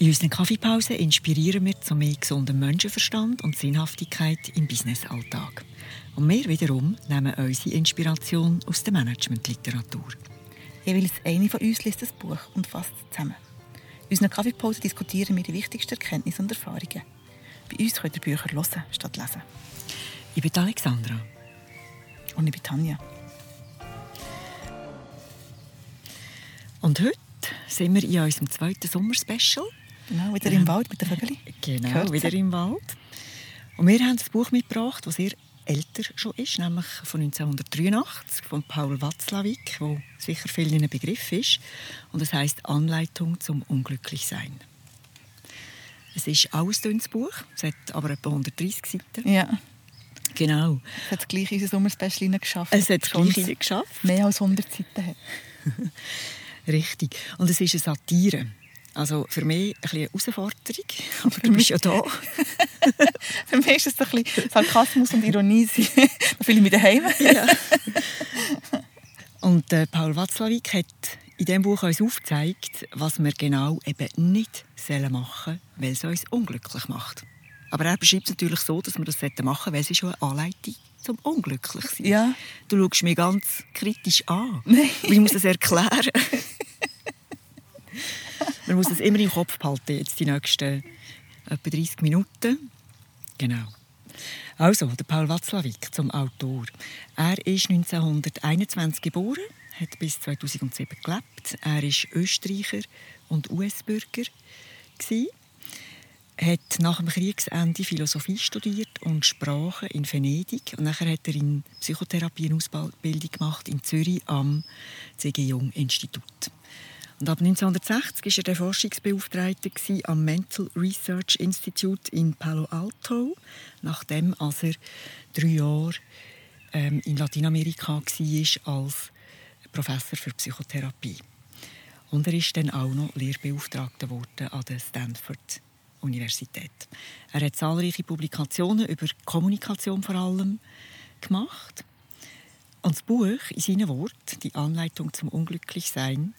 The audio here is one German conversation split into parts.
In unseren Kaffeepausen inspirieren wir zu mehr gesundem Menschenverstand und Sinnhaftigkeit im Businessalltag. Und wir wiederum nehmen unsere Inspiration aus der Managementliteratur. Jeweils eine von uns liest das Buch und fasst es zusammen. In unseren Kaffeepausen diskutieren wir die wichtigsten Erkenntnisse und Erfahrungen. Bei uns könnt ihr Bücher hören statt lesen. Ich bin Alexandra. Und ich bin Tanja. Und heute sind wir in unserem zweiten Sommerspecial. Genau, wieder im Wald mit den Vögeln. Genau, Gehört wieder im Wald. Und wir haben das Buch mitgebracht, das sehr älter schon ist, nämlich von 1983 von Paul Watzlawick, wo sicher vielen ein Begriff ist. Und es heißt Anleitung zum Unglücklichsein. Es ist auch ein Buch, es hat aber etwa 130 Seiten. Ja, Genau. es hat gleich in unser Sommerspecial geschafft. Es hat Schon gleich geschafft. mehr als 100 Seiten hat. Richtig. Und es ist eine Satire. Also für mich ein bisschen eine Herausforderung, aber du bist ja da. Für mich ist es ein bisschen Sarkasmus und Ironie. da fühle ich mich daheim. Ja. Und äh, Paul Watzlawick hat in diesem Buch uns aufgezeigt, was wir genau eben nicht machen sollen, weil es uns unglücklich macht. Aber er beschreibt es natürlich so, dass wir das machen sollten, weil es ist schon eine Anleitung zum Unglücklichsein. Ja. Du schaust mich ganz kritisch an. Nein. Ich muss das erklären. Man muss das immer im Kopf behalten, jetzt die nächsten etwa 30 Minuten. Genau. Also, der Paul Watzlawick zum Autor. Er ist 1921 geboren, hat bis 2007 gelebt. Er ist Österreicher und US-Bürger. Hat nach dem Kriegsende Philosophie studiert und Sprachen in Venedig. Und nachher hat er in Psychotherapie eine Ausbildung gemacht in Zürich am C.G. Jung Institut. Und ab 1960 war er der Forschungsbeauftragte am Mental Research Institute in Palo Alto, nachdem als er drei Jahre ähm, in Lateinamerika war als Professor für Psychotherapie. Und er ist dann auch noch Lehrbeauftragter worden an der Stanford Universität. Er hat zahlreiche Publikationen über Kommunikation vor allem gemacht. Und das Buch, in seinen Worten, die Anleitung zum Unglücklichsein,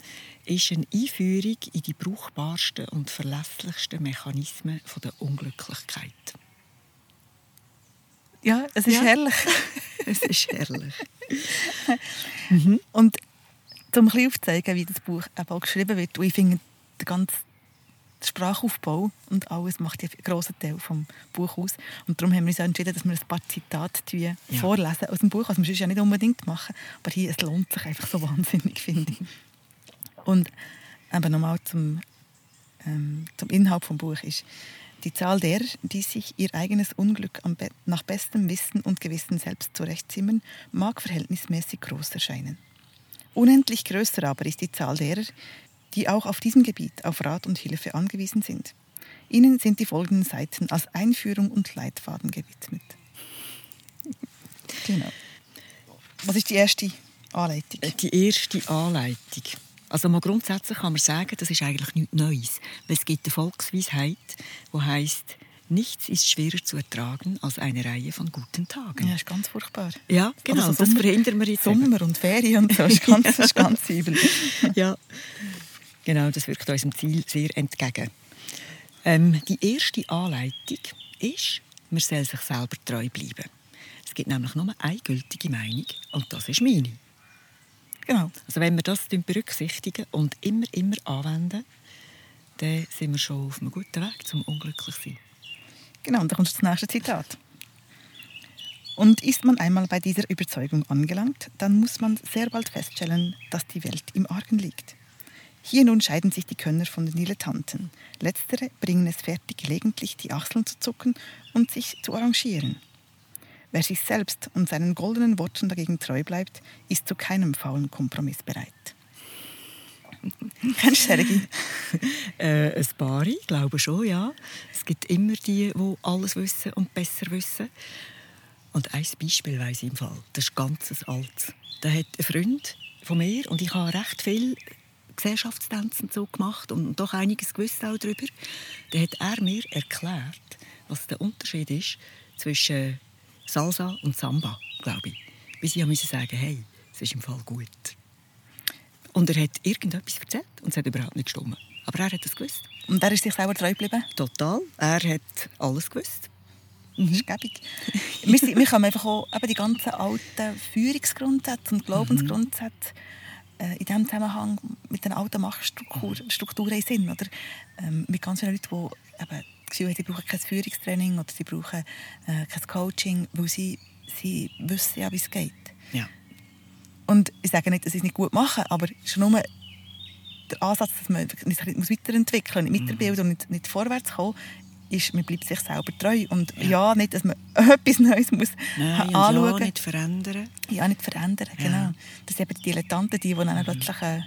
ist eine Einführung in die brauchbarsten und verlässlichsten Mechanismen der Unglücklichkeit. Ja, es ist Ja. herrlich. Es ist herrlich. Und um ein bisschen aufzuzeigen, wie das Buch eben auch geschrieben wird, und ich finde, der Sprachaufbau und alles macht einen grossen Teil vom Buch aus. Und darum haben wir uns entschieden, dass wir ein paar Zitate Ja. vorlesen aus dem Buch, was wir sonst ja nicht unbedingt machen. Aber hier, es lohnt sich einfach so wahnsinnig, finde ich. Und eben nochmal zum, ähm, zum Inhalt vom Buch ist, die Zahl derer, die sich ihr eigenes Unglück nach bestem Wissen und Gewissen selbst zurechtzimmern, mag verhältnismäßig groß erscheinen. Unendlich größer aber ist die Zahl derer, die auch auf diesem Gebiet auf Rat und Hilfe angewiesen sind. Ihnen sind die folgenden Seiten als Einführung und Leitfaden gewidmet. Genau. Was ist die erste Anleitung? Die erste Anleitung. Also mal grundsätzlich kann man sagen, das ist eigentlich nichts Neues. Es gibt eine Volksweisheit, die heißt, nichts ist schwerer zu ertragen als eine Reihe von guten Tagen. Ja, ist ganz furchtbar. Ja, genau. Aber so das Sommer- verhindern wir jetzt. eben. Sommer und Ferien und so, ist ganz, das ist ganz übel. ja, genau, das wirkt unserem Ziel sehr entgegen. Ähm, die erste Anleitung ist, man soll sich selber treu bleiben. Es gibt nämlich nur eine gültige Meinung und das ist meine. Genau. Also wenn wir das berücksichtigen und immer, immer anwenden, dann sind wir schon auf einem guten Weg zum Unglücklichsein. Genau, und dann kommt das nächste Zitat. Und ist man einmal bei dieser Überzeugung angelangt, dann muss man sehr bald feststellen, dass die Welt im Argen liegt. Hier nun scheiden sich die Könner von den Dilettanten. Letztere bringen es fertig, gelegentlich die Achseln zu zucken und sich zu arrangieren. Wer sich selbst und seinen goldenen Worten dagegen treu bleibt, ist zu keinem faulen Kompromiss bereit. Kennst du Sergi? Äh, ein paar, ich glaube schon, ja. Es gibt immer die, die alles wissen und besser wissen. Und ein Beispiel weiss ich im Fall. Das ist ganz altes. Da hat ein Freund von mir, und ich habe recht viel Gesellschaftstänze und so gemacht und doch einiges gewusst auch darüber. Da hat er mir erklärt, was der Unterschied ist zwischen Salsa und Samba, glaube ich. Bis ich musste sagen, hey, es ist im Fall gut. Und er hat irgendetwas erzählt und es hat überhaupt nicht gestimmt. Aber er hat es gewusst. Und er ist sich selber treu geblieben? Total. Er hat alles gewusst. Das ist gäbig. wir, sind, wir haben einfach auch eben die ganzen alten Führungsgrundsätze und Glaubensgrundsätze äh, in diesem Zusammenhang mit den alten Machtstrukturen in Sinn. Oder? Ähm, mit ganz vielen Leuten, die eben das Gefühl haben, sie brauchen kein Führungstraining oder sie brauchen äh, kein Coaching, weil sie, sie wissen ja, wie es geht. Ja. Und ich sage nicht, dass sie es nicht gut machen, aber schon nur der Ansatz, dass man sich weiterentwickeln muss, nicht weiterbilden und nicht, nicht vorwärts kommen, ist, man bleibt sich selber treu. Und ja, ja nicht, dass man etwas Neues muss Nein, anschauen muss. Ja, nicht verändern. Ja, nicht verändern, ja. genau. Das sind eben die Dilettanten, die, die dann mhm. plötzlich äh,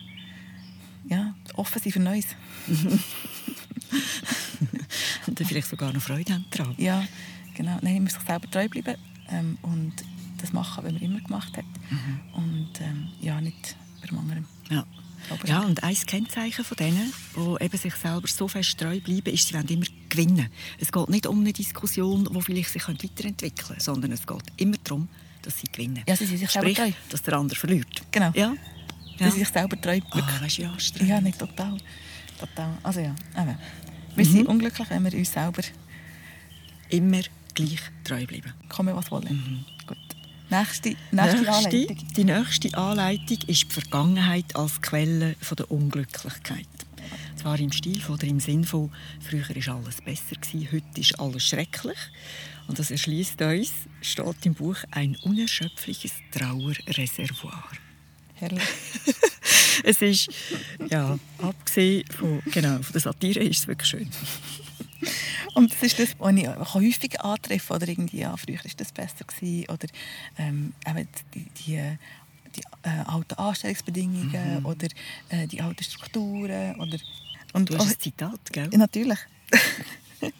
ja, offen sind für Neues. und dann vielleicht sogar noch Freude haben daran. Ja, genau. Nein, man muss sich selber treu bleiben ähm, und das machen, was man immer gemacht hat. Mhm. Und ähm, ja, nicht bei anderen. Ja. Ja, und ein Kennzeichen von denen, die eben sich selber so fest treu bleiben, ist, sie wollen immer gewinnen. Es geht nicht um eine Diskussion, die vielleicht sich weiterentwickeln könnte, sondern es geht immer darum, dass sie gewinnen. Ja, sie sind sich Sprich, selber treu. dass der andere verliert. Genau. Ja. Sie sind sich selber treu. Ah, oh, weißt du, ja, anstrengend. Ja, nicht total. total. Also ja, eben. wir mhm. sind unglücklich, wenn wir uns selber immer gleich treu bleiben. Kommen, was wollen. Mhm. Gut. Nächste, nächste, nächste Anleitung. Die nächste Anleitung ist die Vergangenheit als Quelle von der Unglücklichkeit. Zwar im Stil oder im Sinn von früher war alles besser, heute ist alles schrecklich. Und das erschließt uns, steht im Buch, ein unerschöpfliches Trauerreservoir. Herrlich. es ist, ja, abgesehen von, genau, von der Satire ist es wirklich schön. Und das ist das, was ich häufig antreffe. Oder irgendwie, ja, früher war das besser. Gewesen, oder ähm, die, die, die äh, alten Anstellungsbedingungen mhm. oder äh, die alten Strukturen. Oder, und du hast ein Zitat, gell? Natürlich.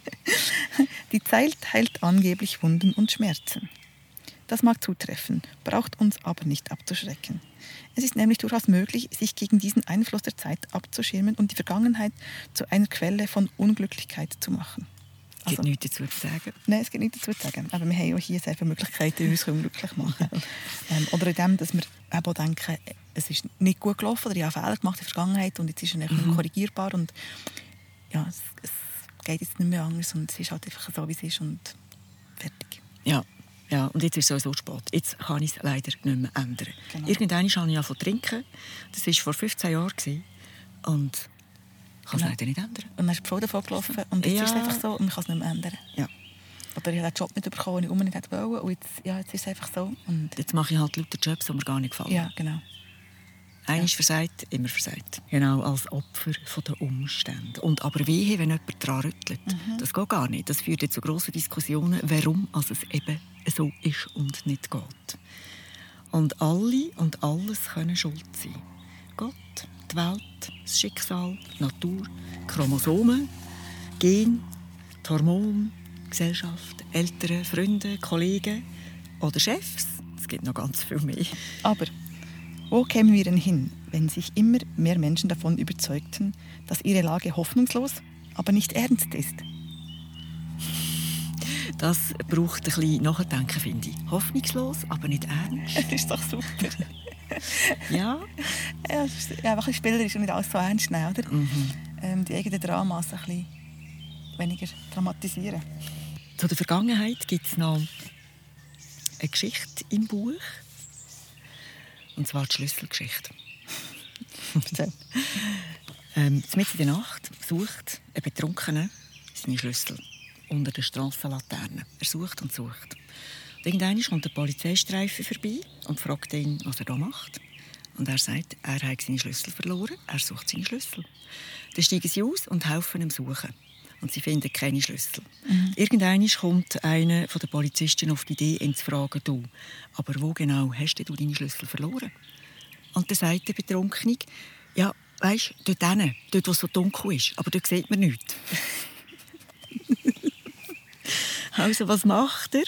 die Zeit heilt angeblich Wunden und Schmerzen. Das mag zutreffen, braucht uns aber nicht abzuschrecken. Es ist nämlich durchaus möglich, sich gegen diesen Einfluss der Zeit abzuschirmen und die Vergangenheit zu einer Quelle von Unglücklichkeit zu machen. Es gibt also, nichts dazu zu sagen. Nein, es gibt nichts dazu zu sagen. Aber wir haben auch hier sehr viele Möglichkeiten, uns unglücklich machen ähm, Oder in dem, dass wir eben denken, es ist nicht gut gelaufen oder ich habe Fehler gemacht in der Vergangenheit und jetzt ist es mhm. korrigierbar und ja, es, es, geht jetzt nicht mehr anders und es ist halt einfach so, wie es ist und fertig. Ja, ja, und jetzt ist es sowieso spät. Jetzt kann ich es leider nicht mehr ändern. Genau. Irgendwann habe ich angefangen trinken. Das war vor 15 Jahren. Und kann es leider nicht ändern. Und dann ist die Frau davon gelaufen und jetzt ja. ist es einfach so und man kann es nicht mehr ändern. Ja. Oder ich habe den Job nicht bekommen, den ich unbedingt wollte. Und jetzt, ja, jetzt ist es einfach so. Und jetzt mache ich halt lauter Jobs, die mir gar nicht gefallen. Ja, genau. Einmal ja. versagt, immer versagt. Genau, als Opfer der Umstände. Und aber wehe, wenn jemand daran rüttelt. Mhm. Das geht gar nicht. Das führt zu grossen Diskussionen, warum also es eben so ist und nicht geht. Und alle und alles können schuld sein. Gott, die Welt, das Schicksal, die Natur, Chromosomen, Gen, die Hormone, Gesellschaft, Eltern, Freunde, Kollegen oder Chefs. Es gibt noch ganz viel mehr. Aber wo kämen wir denn hin, wenn sich immer mehr Menschen davon überzeugten, dass ihre Lage hoffnungslos, aber nicht ernst ist? Das braucht ein bisschen Nachdenken, finde ich. Hoffnungslos, aber nicht ernst. Das ist doch super. ja. ja, einfach ein spielerisch und nicht alles so ernst nehmen, oder? Mhm. Ähm, die eigenen Dramas ein bisschen weniger dramatisieren. Zu der Vergangenheit gibt es noch eine Geschichte im Buch. Und zwar die Schlüsselgeschichte. ähm, mitten in der Nacht sucht ein Betrunkener seine Schlüssel unter der Strassenlaterne. Er sucht und sucht. Und irgendwann kommt der Polizeistreifen vorbei und fragt ihn, was er da macht. Und er sagt, er hat seine Schlüssel verloren, er sucht seine Schlüssel. Dann steigen sie aus und helfen ihm suchen. Und sie finden keine Schlüssel. Mhm. Irgendwann kommt einer von den Polizisten auf die Idee, ihn zu fragen, du, aber wo genau hast du deine Schlüssel verloren? Und dann sagt der Betrunkene, ja, weißt du, dort hinten, dort, wo es so dunkel ist, aber dort sieht man nichts. Also was macht er?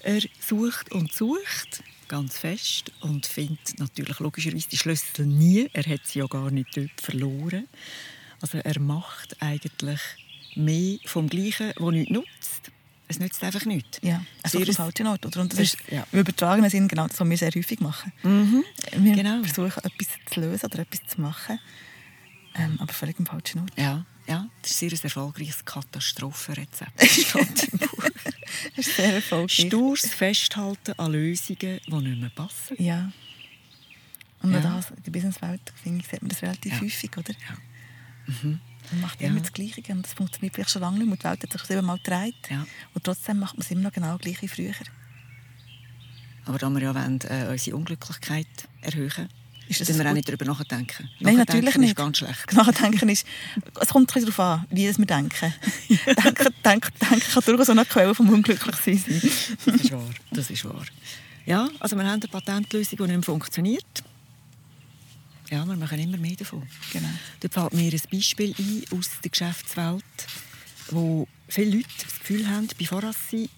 Er sucht und sucht ganz fest und findet natürlich logischerweise die Schlüssel nie. Er hat sie ja gar nicht dort verloren. Also er macht eigentlich mehr vom Gleichen, das nichts nutzt. Es nützt einfach nichts. Ja, also auf dem falschen Ort. Oder? Und das ist ja. im übertragenen Sinn genau das, was wir sehr häufig machen. Mhm. Wir genau. versuchen, etwas zu lösen oder etwas zu machen ähm, aber völlig im falschen Ort. Ja, ja, das ist sehr ein erfolgreiches Katastrophenrezept. Das ist sehr erfolgreich. Stures Festhalten an Lösungen, die nicht mehr passen. Ja. Und Ja. das, in der Businesswelt finde ich, sieht man das relativ Ja. häufig, oder? Ja. Man macht Ja. immer das Gleiche und das funktioniert vielleicht schon lange nicht mehr. Die Welt hat sich siebenmal gedreht. Ja. Und trotzdem macht man es immer noch genau gleich wie früher. Aber da wir ja wollen, äh, unsere Unglücklichkeit erhöhen, Ist müssen wir auch nicht darüber nachdenken. Nein, natürlich nicht. ist ganz schlecht. Nachdenken ist, es kommt ein darauf an, wie wir denken. denken, denken, denken kann durchaus auch eine Quelle vom Unglücklichsein sein. Das ist wahr. Das ist wahr. Ja, also wir haben eine Patentlösung, die nicht mehr funktioniert. Ja, wir machen immer mehr davon. Genau. Da fällt mir ein Beispiel ein aus der Geschäftswelt, wo viele Leute das Gefühl haben, bevor sie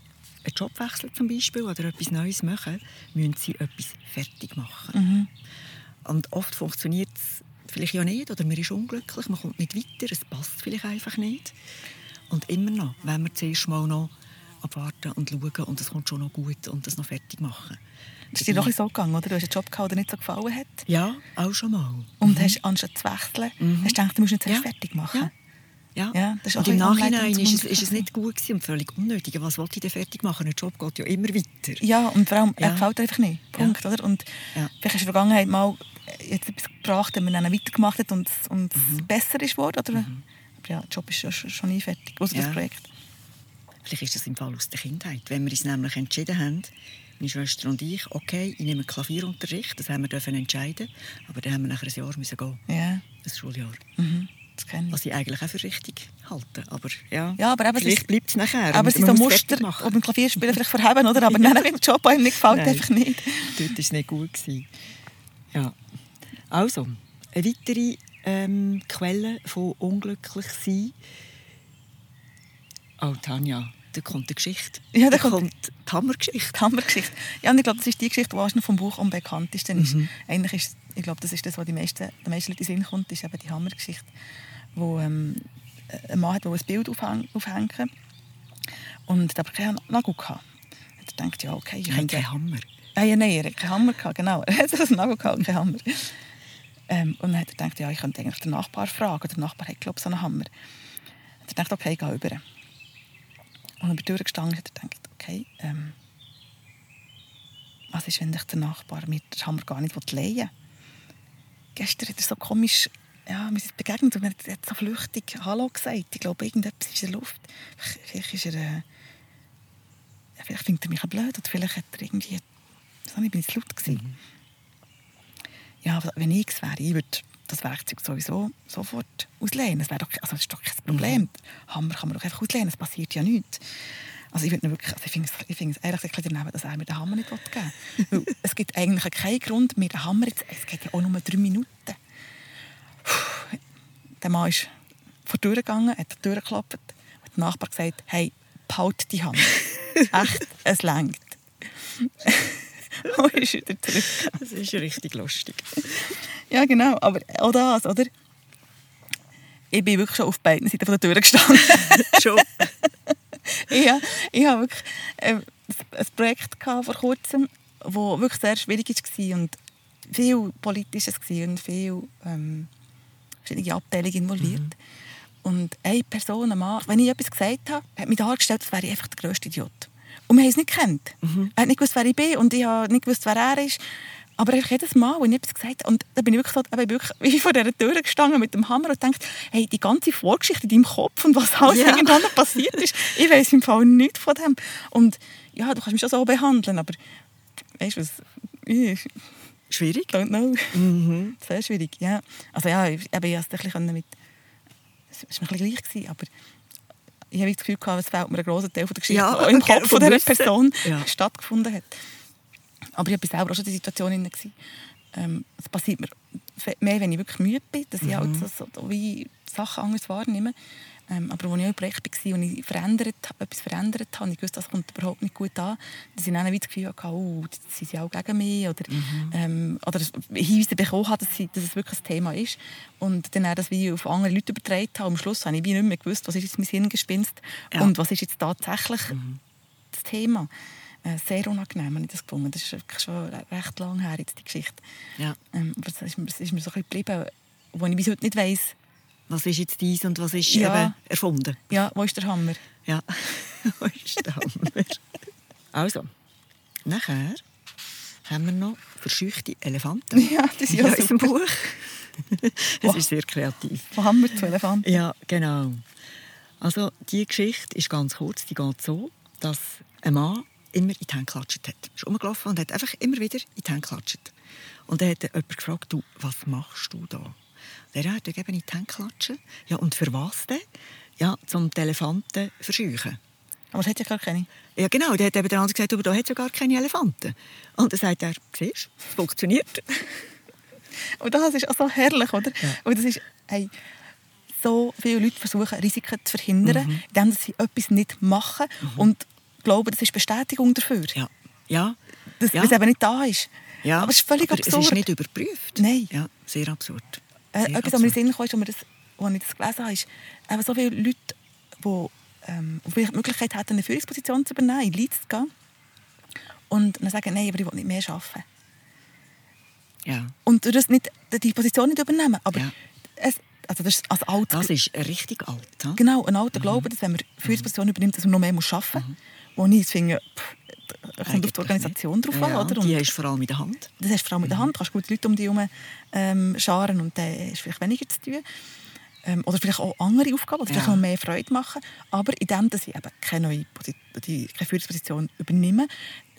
einen Job wechseln zum Beispiel oder etwas Neues machen, müssen sie etwas fertig machen. Und oft funktioniert es vielleicht ja nicht oder man ist unglücklich, man kommt nicht weiter, es passt vielleicht einfach nicht. Und immer noch, wenn wir zuerst mal noch abwarten und schauen und es kommt schon noch gut und das noch fertig machen. Das ist dir doch ein bisschen so gegangen, oder? Du hast einen Job gehabt, der nicht so gefallen hat. Ja, auch schon mal. Und hast, anstatt zu wechseln, hast du gedacht, du musst ihn zuerst Ja. fertig machen. Ja. Ja. Ja, das ist und im Nachhinein ist es, ist es nicht gut gewesen und völlig unnötig. Was wollte ich denn fertig machen? Ein Job geht ja immer weiter. Ja, und vor allem, Ja. er gefällt einfach nicht. Punkt, oder? Und Ja. vielleicht du in der Vergangenheit mal jetzt etwas gebracht, wenn man dann weitergemacht hat und, und Mhm. es besser ist geworden, oder? Aber ja, der Job ist ja schon, nie fertig, Ja. das Projekt. Vielleicht ist das im Fall aus der Kindheit. Wenn wir uns nämlich entschieden haben, meine Schwester und ich, okay, ich nehme Klavierunterricht, das haben wir dürfen entscheiden, aber dann haben wir nachher ein Jahr müssen gehen, Ja, ein Schuljahr. mhm. Was ich eigentlich auch für richtig halte. Aber ja, Ja, aber eben, vielleicht bleibt es nachher. Aber es sind so Muster, die beim Klavierspielen vielleicht verheben, oder? Aber dann im Job, einem nicht gefällt, Nein. einfach nicht. Dort war es nicht gut. Gewesen. Ja. Also, eine weitere ähm, Quelle von unglücklich sein. Oh, Tanja, da kommt eine Geschichte. Ja, da da kommt- kommt die Hammergeschichte. Die Hammergeschichte. Ja, und ich glaube, das ist die Geschichte, die wahrscheinlich vom Buch am bekanntesten ist. Mhm. Eigentlich ist, ich glaube, das ist das, was die meisten, den meisten Leuten in den Sinn kommt, ist eben die Hammergeschichte, wo ähm, ein Mann hat, der ein Bild aufhäng, aufhängen und hat aber keinen Nagel hatte. Er denkt, ja, okay, ich könnte... keinen Hammer. Ah, ja, nein, er hat keinen Hammer gehabt, genau. Er hat einen Nagel gehabt, und keinen Hammer. Ähm, und dann hat er gedacht, ja, ich könnte eigentlich den Nachbar fragen. Der Nachbar hat, glaube ich, so einen Hammer. Er hat gedacht, okay, ich gehe rüber. Und über die Tür gestanden hat er gedacht, okay, ähm, was ist, wenn ich der Nachbar mir den Hammer gar nicht leihen will? Gestern hat er so komisch, ja, wir sind begegnet und er hat- so flüchtig Hallo gesagt. Ich glaube, irgendetwas ist in der Luft. Vielleicht ist er... Äh, ja, vielleicht findet er mich blöd oder vielleicht hat er irgendwie... So, ich bin jetzt laut gewesen. Ja, aber wenn ich es wäre, ich würde das Werkzeug sowieso sofort auslehnen. Das, wäre doch, also das ist doch kein Problem. Hammer kann man doch einfach auslehnen, es passiert ja nichts. Also ich, würde wirklich, also ich finde es, ich finde es ehrlich gesagt daneben, dass er mir den Hammer nicht geben will. Es gibt eigentlich keinen Grund, mir den Hammer jetzt... Es geht ja auch nur drei Minuten. Puh. Der Mann ist vor die Tür gegangen, hat die Tür geklappt und der Nachbar gesagt, hey, behalt die Hand. Echt, es längt. ist wieder zurück. Das ist richtig lustig. Ja, genau. Aber auch das, oder? Ich bin wirklich schon auf beiden Seiten von der Tür gestanden. Schon. ich, ich hatte wirklich äh, ein Projekt vor kurzem, das wirklich sehr schwierig war und viel Politisches war und viel ähm, verschiedene Abteilungen involviert. Und eine Person, ein Mann, wenn ich etwas gesagt habe, hat mich dargestellt, als wäre ich einfach der grösste Idiot. Und wir haben es nicht gekannt. Er hat nicht gewusst, wer ich bin und ich habe nicht gewusst, wer er ist. Aber einfach jedes Mal, wenn ich etwas gesagt habe, und da bin ich wirklich, so, ich bin wirklich wie vor dieser Tür gestanden mit dem Hammer und dachte, hey, die ganze Vorgeschichte in deinem Kopf und was alles Ja. irgendwann passiert ist, ich weiß im Fall nichts von dem. Und ja, du kannst mich schon so behandeln, aber weißt du was, ich Schwierig. don't know. Mhm. Sehr schwierig, ja. Also ja, ich, eben, ich es ein bisschen mit... Es war mir ein bisschen gleich, gewesen, aber ich habe das Gefühl, gehabt, es fehlt mir ein grosser Teil von der Geschichte, Ja, die im Kopf von dieser. Person Ja. stattgefunden hat. Aber ich war selber auch schon in der Situation. Ähm, es passiert mir mehr, wenn ich wirklich müde bin, dass ich halt Mhm. so, so wie Sachen anders wahrnehme. Ähm, aber als ich auch im Projekt war und ich verändert, etwas verändert habe, und ich wusste, das kommt überhaupt nicht gut an, dass ich dann wie das Gefühl hatte, oh, sind sie auch gegen mich. Oder, Mhm. ähm, oder Hinweise bekommen habe, dass, sie, dass es wirklich ein Thema ist. Und dann auch das wie auf andere Leute übertragen habe. Am Schluss habe ich wie nicht mehr gewusst, was ist jetzt mein Hirngespinst Ja. und was ist jetzt tatsächlich das Thema. Äh, sehr unangenehm habe ich das gefunden. Das ist wirklich schon re- recht lang her, jetzt, die Geschichte. Ja. Ähm, aber es ist, es ist mir so ein bisschen geblieben, wo ich bis heute nicht weiss, was ist jetzt dies und was ist Ja. eben erfunden. Ja, wo ist der Hammer? Ja, wo ist der Hammer? Also, nachher haben wir noch verscheuchte Elefanten Ja, das ist in ja unserem super. Buch. Es ist sehr kreativ. Von Hammer zu Elefant. Ja, genau. Also die Geschichte ist ganz kurz. Die geht so, dass ein Mann immer in die Hände geklatscht hat. Er ist rumgelaufen und hat einfach immer wieder in die Hände geklatscht. Und dann hat jemand gefragt, du, was machst du da? Der hat eben in die Hände klatschen. Ja, und für was denn? Ja, zum die Elefanten verscheuchen. Aber es hat ja gar keine. Ja, genau. Der hat eben der andere gesagt, aber da hat ja gar keine Elefanten. Und dann sagt er, siehst du, es funktioniert. Und das ist auch so herrlich, oder? Ja. Und das ist, hey, so viele Leute versuchen, Risiken zu verhindern, Mhm. indem sie etwas nicht machen und glauben, das ist Bestätigung dafür. Ja. Ja. Dass ja. es eben nicht da ist. ja. Aber es ist völlig aber absurd. Es ist nicht überprüft. Nein. Ja, sehr absurd. Äh, Sehr etwas, was mir in den. Sinn kam, als, wir das, als ich das gelesen habe, ist, eben so viele Leute, die ähm, die vielleicht die Möglichkeit hätten, eine Führungsposition zu übernehmen, in Leeds zu gehen und dann sagen, nein, aber ich will nicht mehr arbeiten. Ja. Und das nicht, die Position nicht übernehmen. Aber Ja. es, also das ist als altes, Das ist richtig alt. hm? genau, ein alter Glaube, dass wenn man eine Führungsposition übernimmt, dass man noch mehr muss arbeiten muss. Wo ich finde, pff, kommt auf die Organisation nicht. drauf ja, an. Oder? Die Und hast du vor allem in der Hand. das hast du vor allem in der Hand. Du kannst gute Leute um dich herum ähm, scharen und dann ist vielleicht weniger zu tun. Ähm, oder vielleicht auch andere Aufgaben, oder vielleicht Ja. noch mehr Freude machen. Aber in dem, dass ich eben keine neue die, keine Führungsposition übernehme,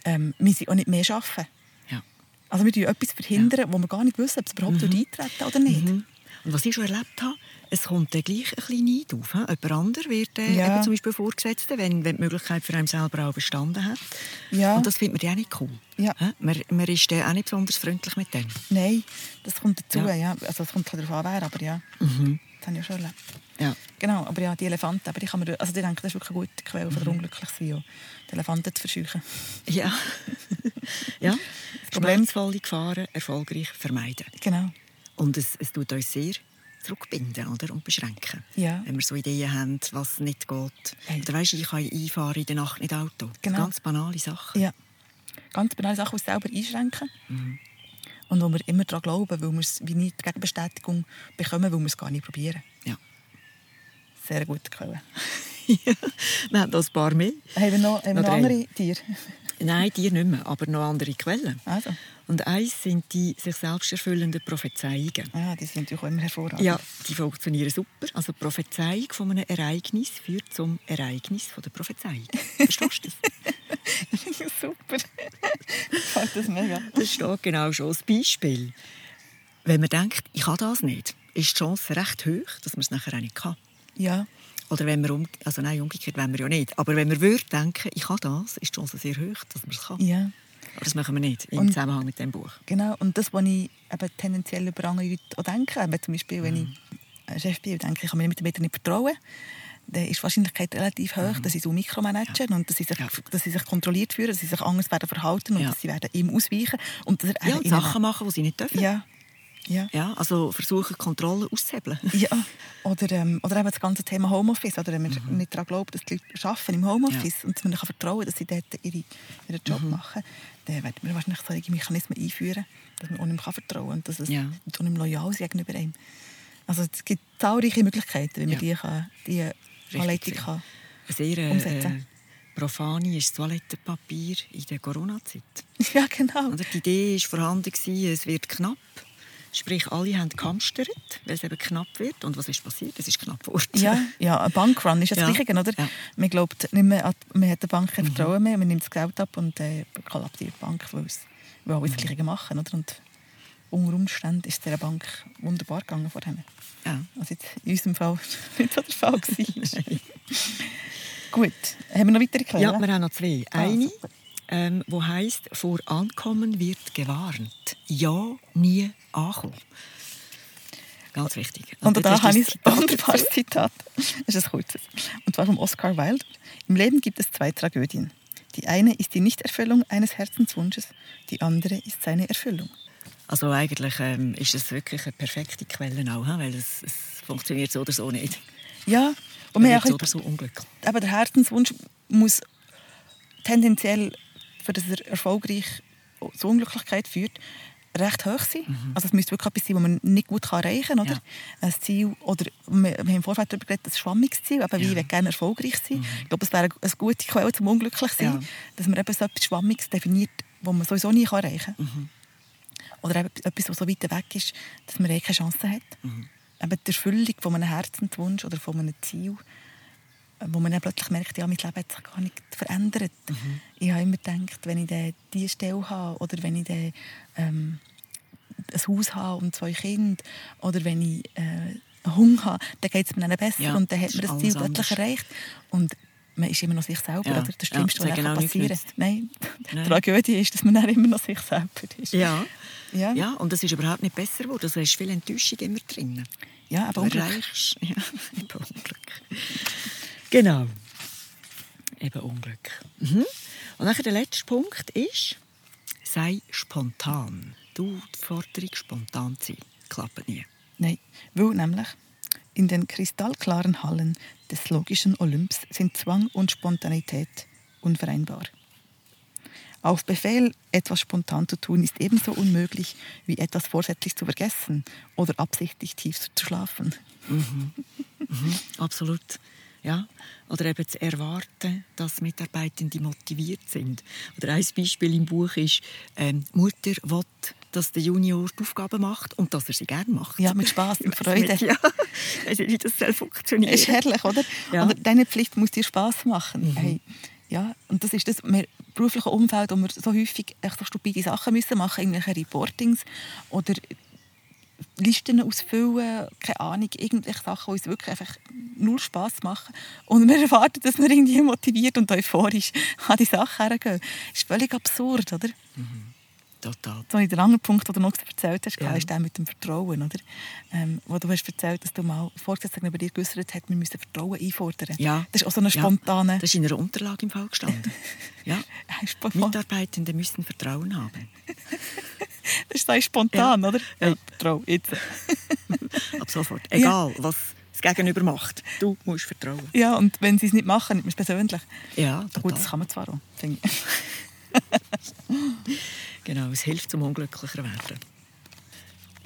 ähm, müssen sie auch nicht mehr arbeiten. Ja. Also wir tun etwas verhindern, wo wir gar nicht wissen, ob es überhaupt mhm. eintreten oder nicht. Mhm. Und was ich schon erlebt habe, es kommt dann gleich ein bisschen Neid auf. he? Jemand anderes wird äh, Ja. eben zum Beispiel vorgesetzt, wenn, wenn die Möglichkeit für einen selber auch bestanden hat. Ja. Und das findet man ja auch nicht cool. Ja. Man, man ist dann auch nicht besonders freundlich mit dem. Nein, das kommt dazu. Ja. Ja. Also es kommt darauf an, wer, aber ja, Mhm. das habe ich schon erlebt. Ja. Genau, aber ja, die Elefanten, aber ich, kann mir, also ich denke, das ist wirklich eine gute Quelle Mhm. für unglücklich sein, die Elefanten zu verscheuchen. Ja. ja. Problem- Schmerzvolle Gefahren erfolgreich vermeiden. Genau. Und es, es tut uns sehr zurückbinden oder? und beschränken. Ja. Wenn wir so Ideen haben, was nicht geht. Hey. Oder weißt, ich kann einfahren in der Nacht nicht Auto. Genau. Ganz banale Sachen. Ja. Ganz banale Sachen, die uns selber einschränken. Mhm. Und wo wir immer daran glauben, weil wir es wie nicht die Gegenbestätigung bekommen, weil wir es gar nicht probieren. Ja. Sehr gute Quelle. ja. Wir haben noch ein paar mehr. Haben wir noch, haben wir Noch andere Tiere? Nein, die nicht mehr, aber noch andere Quellen. Also, Und eins sind die sich selbst erfüllenden Prophezeiungen. ja, die sind natürlich auch immer hervorragend. Ja, die funktionieren super. Also die Prophezeiung von einem Ereignis führt zum Ereignis von der Prophezeiung. Verstehst du das? Super. Gefällt das mega. Das steht genau schon als Beispiel. Wenn man denkt, ich kann das nicht, ist die Chance recht hoch, dass man es nachher auch nicht kann. Ja, Oder wenn man um, also nein, umgekehrt wenn wir ja nicht. Aber wenn wir würde denken, ich kann das, ist die Chance sehr hoch, dass man es kann. ja. Aber das machen wir nicht im Und- Zusammenhang mit dem Buch. Genau, und das, was ich eben tendenziell über andere Leute auch denke, eben zum Beispiel, wenn Mhm. ich Chef bin und denke, ich kann meinen Mitarbeitern nicht vertrauen, dann ist die Wahrscheinlichkeit relativ hoch, dass sie so mikromanagen und dass sie, sich, Mhm. Ja. dass sie sich kontrolliert fühlen, dass sie sich anders werden verhalten und Ja. dass sie werden ihm ausweichen und dass er Ja, und Sachen machen, die sie nicht dürfen. Ja, ja. Ja, also versuchen, Kontrolle auszuhebeln. Ja, oder, ähm, oder eben das ganze Thema Homeoffice. Oder wenn man Mhm. nicht daran glaubt, dass die Leute arbeiten im Homeoffice und dass man ihnen vertrauen kann, dass sie dort ihre, ihren Job Mhm. machen, dann werden wir wahrscheinlich solche Mechanismen einführen, dass man mehr vertrauen kann und dass es Ja. mehr loyal sind gegenüber einem. Also es gibt zahlreiche Möglichkeiten, wie man Ja. die, kann, die sehr. kann. Sehr äh, Umsetzen. äh, profane ist das Toilettenpapier in der Corona-Zeit. Ja, genau. Oder die Idee war vorhanden, es wird knapp. Sprich, alle haben gehamstert, weil es eben knapp wird. Und was ist passiert? Es ist knapp geworden. Ja, ja, ein Bankrun ist das Ja. Gleiche, oder? Ja. Man glaubt nicht mehr, an, man hat der Bank kein Mhm. Vertrauen mehr, man nimmt das Geld ab und äh, kollapsiert die Bank, weil, es, weil alle das. Gleiche machen, oder? Und unter Umständen ist dieser Bank wunderbar gegangen vorher. Ja. Also jetzt in unserem Fall nicht so der Fall. Gut, haben wir noch weitere Quellen? Ja, wir haben noch zwei. Ah, Eine, super. Ähm, wo heißt: Vor Ankommen wird gewarnt. Ja, nie ankommen. Ganz wichtig. Und dort da habe ich ein wunderbares. Zitat. Das ist ein kurzes. Und zwar von Oscar Wilde. Im Leben gibt es zwei Tragödien. Die eine ist die Nichterfüllung eines Herzenswunsches, die andere ist seine Erfüllung. Also eigentlich ähm, ist es wirklich eine perfekte Quelle auch, weil es, es funktioniert so oder so nicht. Ja, und Man haben so oder so unglücklich. eben der Herzenswunsch muss tendenziell, für dass er erfolgreich zur Unglücklichkeit führt, recht hoch sein. Also es müsste wirklich etwas sein, das man nicht gut erreichen kann. Oder? Ja. Ein Ziel, oder wir, haben im Vorfeld darüber geredet, ein schwammiges Ziel, aber wie Ja. ich will gerne erfolgreich sein. Ich glaube, es wäre eine gute Quelle zum unglücklich sein, Ja. dass man eben so etwas Schwammiges definiert, das man sowieso nie erreichen kann. Mhm. Oder eben etwas, das so weit weg ist, dass man eh keine Chance hat. Mhm. Eben die Erfüllung von einem Herzenswunsch oder von einem Ziel, wo man dann plötzlich merkt, ja, mein Leben hat sich gar nicht verändert. Mhm. Ich habe immer gedacht, wenn ich dann diese Stelle habe oder wenn ich dann ähm, ein Haus habe und zwei Kinder oder wenn ich äh, Hunger habe, dann geht es mir dann besser Ja, und dann hat das man ist das Ziel plötzlich erreicht. Und man ist immer noch sich selber. Ja, Oder? Das ja, Schlimmste, das was genau passieren kann. Nein, die Nein. Tragödie ist, dass man dann immer noch sich selber ist. Ja. Ja, ja, und es ist überhaupt nicht besser geworden. Also hast viel Enttäuschung immer drin. ja aber Unglück. Ja, eben Unglück. Genau. Eben Unglück. Mhm. Und dann der letzte Punkt ist, sei spontan. Du, die Forderung, spontan zu sein, klappt nie. Nein, weil nämlich in den kristallklaren Hallen des logischen Olymps sind Zwang und Spontanität unvereinbar. Auf Befehl etwas spontan zu tun ist ebenso unmöglich wie etwas vorsätzlich zu vergessen oder absichtlich tief zu schlafen. Absolut. Ja. Oder eben zu erwarten, dass Mitarbeitende motiviert sind. Oder ein Beispiel im Buch ist, ähm, Mutter will, dass der Junior die Aufgaben macht und dass er sie gerne macht. Ja, mit Spaß und weiss nicht, Freude. Ja, nicht, wie das soll funktionieren ist herrlich, oder? Ja. Oder deine Pflicht muss dir Spaß machen. Hey, ja, und das ist das berufliche Umfeld, wo wir so häufig echt so stupide Sachen müssen machen, irgendwelche Reportings oder Listen ausfüllen, keine Ahnung, irgendwelche Sachen, die uns wirklich einfach null Spaß machen. Und wir erwarten, dass wir irgendwie motiviert und euphorisch an die Sache hergehen. Das ist völlig absurd, oder? Total. So der andere Punkt, den du noch erzählt hast, Ja. ist der mit dem Vertrauen, oder? Ähm, wo du hast erzählt, dass du mal Vorgesetzter gegenüber dir geäußert hast, wir müssen Vertrauen einfordern. Ja. Das ist auch so eine spontane... Ja, das ist in einer Unterlage im Fall gestanden. ja. Spontan- Mitarbeitende müssen Vertrauen haben. das ist spontan, Ja. oder? Ja. Hey, Vertrauen, jetzt. Ab sofort. Egal, was das Gegenüber macht. Du musst vertrauen. Ja, und wenn sie es nicht machen, nimmt man es persönlich. Ja, Gut, total. das kann man zwar auch, finde ich. Genau, es hilft zum unglücklicher werden.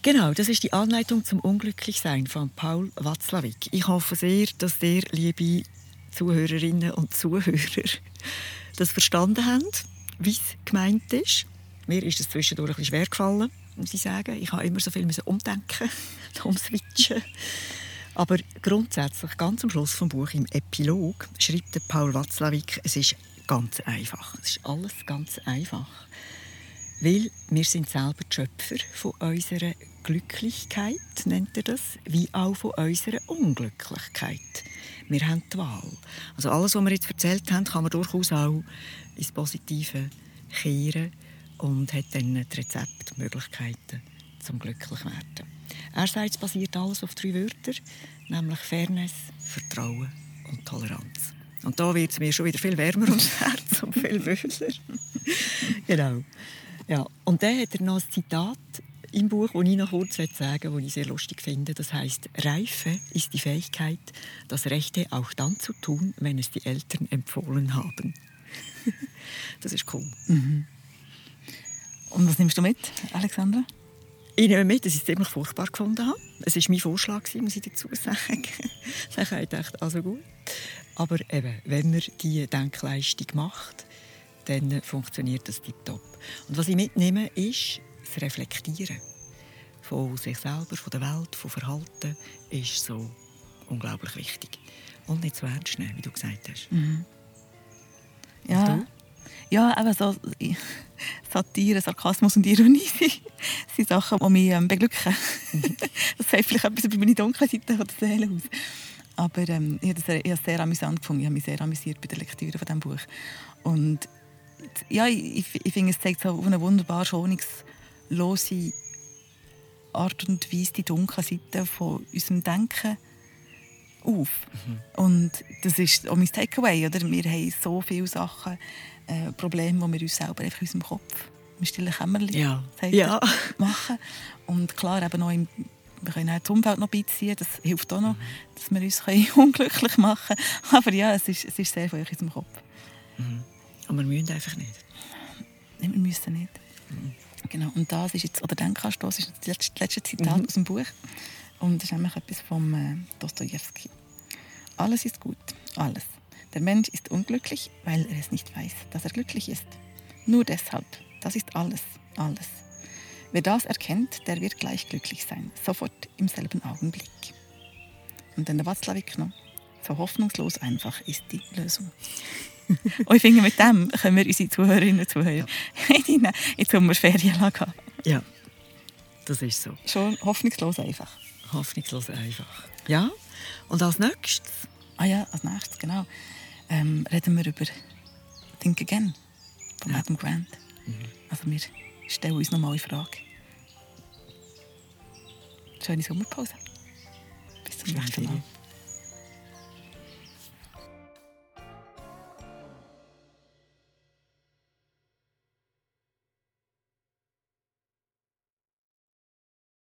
Genau, das ist die Anleitung zum Unglücklichsein von Paul Watzlawick. Ich hoffe sehr, dass ihr, liebe Zuhörerinnen und Zuhörer, das verstanden habt, wie es gemeint ist. Mir ist es zwischendurch ein bisschen schwer gefallen, muss ich sagen. Ich habe immer so viel umdenken, umswitchen. Aber grundsätzlich, ganz am Schluss vom Buch, im Epilog, schreibt Paul Watzlawick, es ist ganz einfach. Es ist alles ganz einfach. Weil wir sind selber die Schöpfer von unserer Glücklichkeit, nennt er das, wie auch von unserer Unglücklichkeit. Wir haben die Wahl. Also alles, was wir jetzt erzählt haben, kann man durchaus auch ins Positive kehren und hat dann die Rezepte, die Möglichkeiten zum glücklich werden. Er sagt, es basiert alles auf drei Wörter, nämlich Fairness, Vertrauen und Toleranz. Und da wird es mir schon wieder viel wärmer ums Herz und viel wöhler. genau. Ja. Und dann hat er noch ein Zitat im Buch, das ich noch kurz sagen möchte, das ich sehr lustig finde. Das heißt: Reife ist die Fähigkeit, das Rechte auch dann zu tun, wenn es die Eltern empfohlen haben. das ist cool. Und was nimmst du mit, Alexandra? Ich nehme mit, dass ich es ziemlich furchtbar gefunden habe. Es war mein Vorschlag, gewesen, muss ich dazu sagen. Dann habe ich gedacht, also gut. Aber eben, wenn man diese Denkleistung macht, dann funktioniert das tiptop. Und was ich mitnehme, ist das Reflektieren von sich selber, von der Welt, von Verhalten, ist so unglaublich wichtig. Und nicht so ernst nehmen, wie du gesagt hast. Ja. Ja, eben so Satire, Sarkasmus und Ironie sind, sind Sachen, die mich ähm, beglücken. das sagt vielleicht etwas über meine dunkle Seite von der Seele aus. Aber ähm, ich habe es sehr, sehr amüsant gefunden. Ich habe mich sehr amüsiert bei der Lektüre von diesem Buch. Und ja, ich, ich finde, es zeigt so auf eine wunderbar schonungslose Art und Weise die dunkle Seite von unserem Denken auf. Und das ist auch mein Takeaway. Oder? Wir haben so viele Sachen, äh, Probleme, die wir uns selber einfach in unserem Kopf im stillen Kämmerchen Ja. Ja. machen. Und klar, eben noch im, wir können auch das Umfeld noch beiziehen, das hilft auch noch, dass wir uns können unglücklich machen können. Aber ja, es ist, es ist sehr viel in unserem Kopf. Und wir müssen einfach nicht. Nein, Wir müssen nicht. Genau, und das ist jetzt, oder Denkanstoß ist das letzte, Zitat Mhm. aus dem Buch. Und das ist nämlich etwas vom äh, Dostoevsky. Alles ist gut, alles. Der Mensch ist unglücklich, weil er es nicht weiß, dass er glücklich ist. Nur deshalb, das ist alles, alles. Wer das erkennt, der wird gleich glücklich sein, sofort im selben Augenblick. Und dann der Watzlawick noch. So hoffnungslos einfach ist die Lösung. und ich finde, mit dem können wir unsere Zuhörerinnen und Zuhörer die in die Sommerferien lassen. Ja, das ist so. Schon hoffnungslos einfach. Hoffnungslos einfach. Ja, und als nächstes Ah ja, als nächstes, genau. Ähm, reden wir über Think Again von Adam Grant. Also wir stellen uns nochmal in Frage. Schöne Sommerpause. Bis zum nächsten Mal.